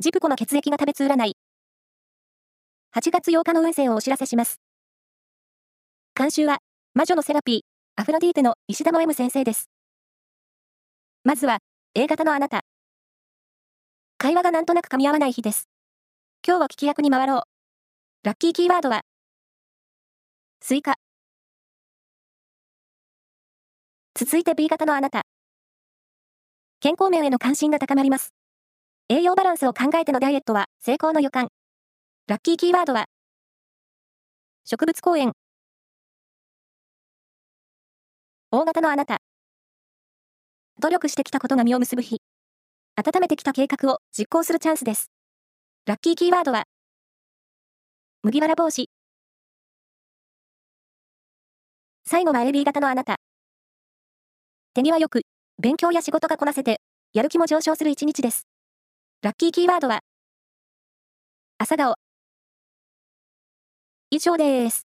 ジプコの血液が食べつ占い。8月8日の運勢をお知らせします。監修は、魔女のセラピー、アフロディーテの石田も M 先生です。まずは、A 型のあなた。会話がなんとなく噛み合わない日です。今日は聞き役に回ろう。ラッキーキーワードは、スイカ。続いて B 型のあなた。健康面への関心が高まります。栄養バランスを考えてのダイエットは成功の予感。ラッキーキーワードは、植物公園。大型のあなた。努力してきたことが実を結ぶ日。温めてきた計画を実行するチャンスです。ラッキーキーワードは、麦わら帽子。最後は AB 型のあなた。手際よく、勉強や仕事がこなせて、やる気も上昇する一日です。ラッキーキーワードは、朝顔。以上です。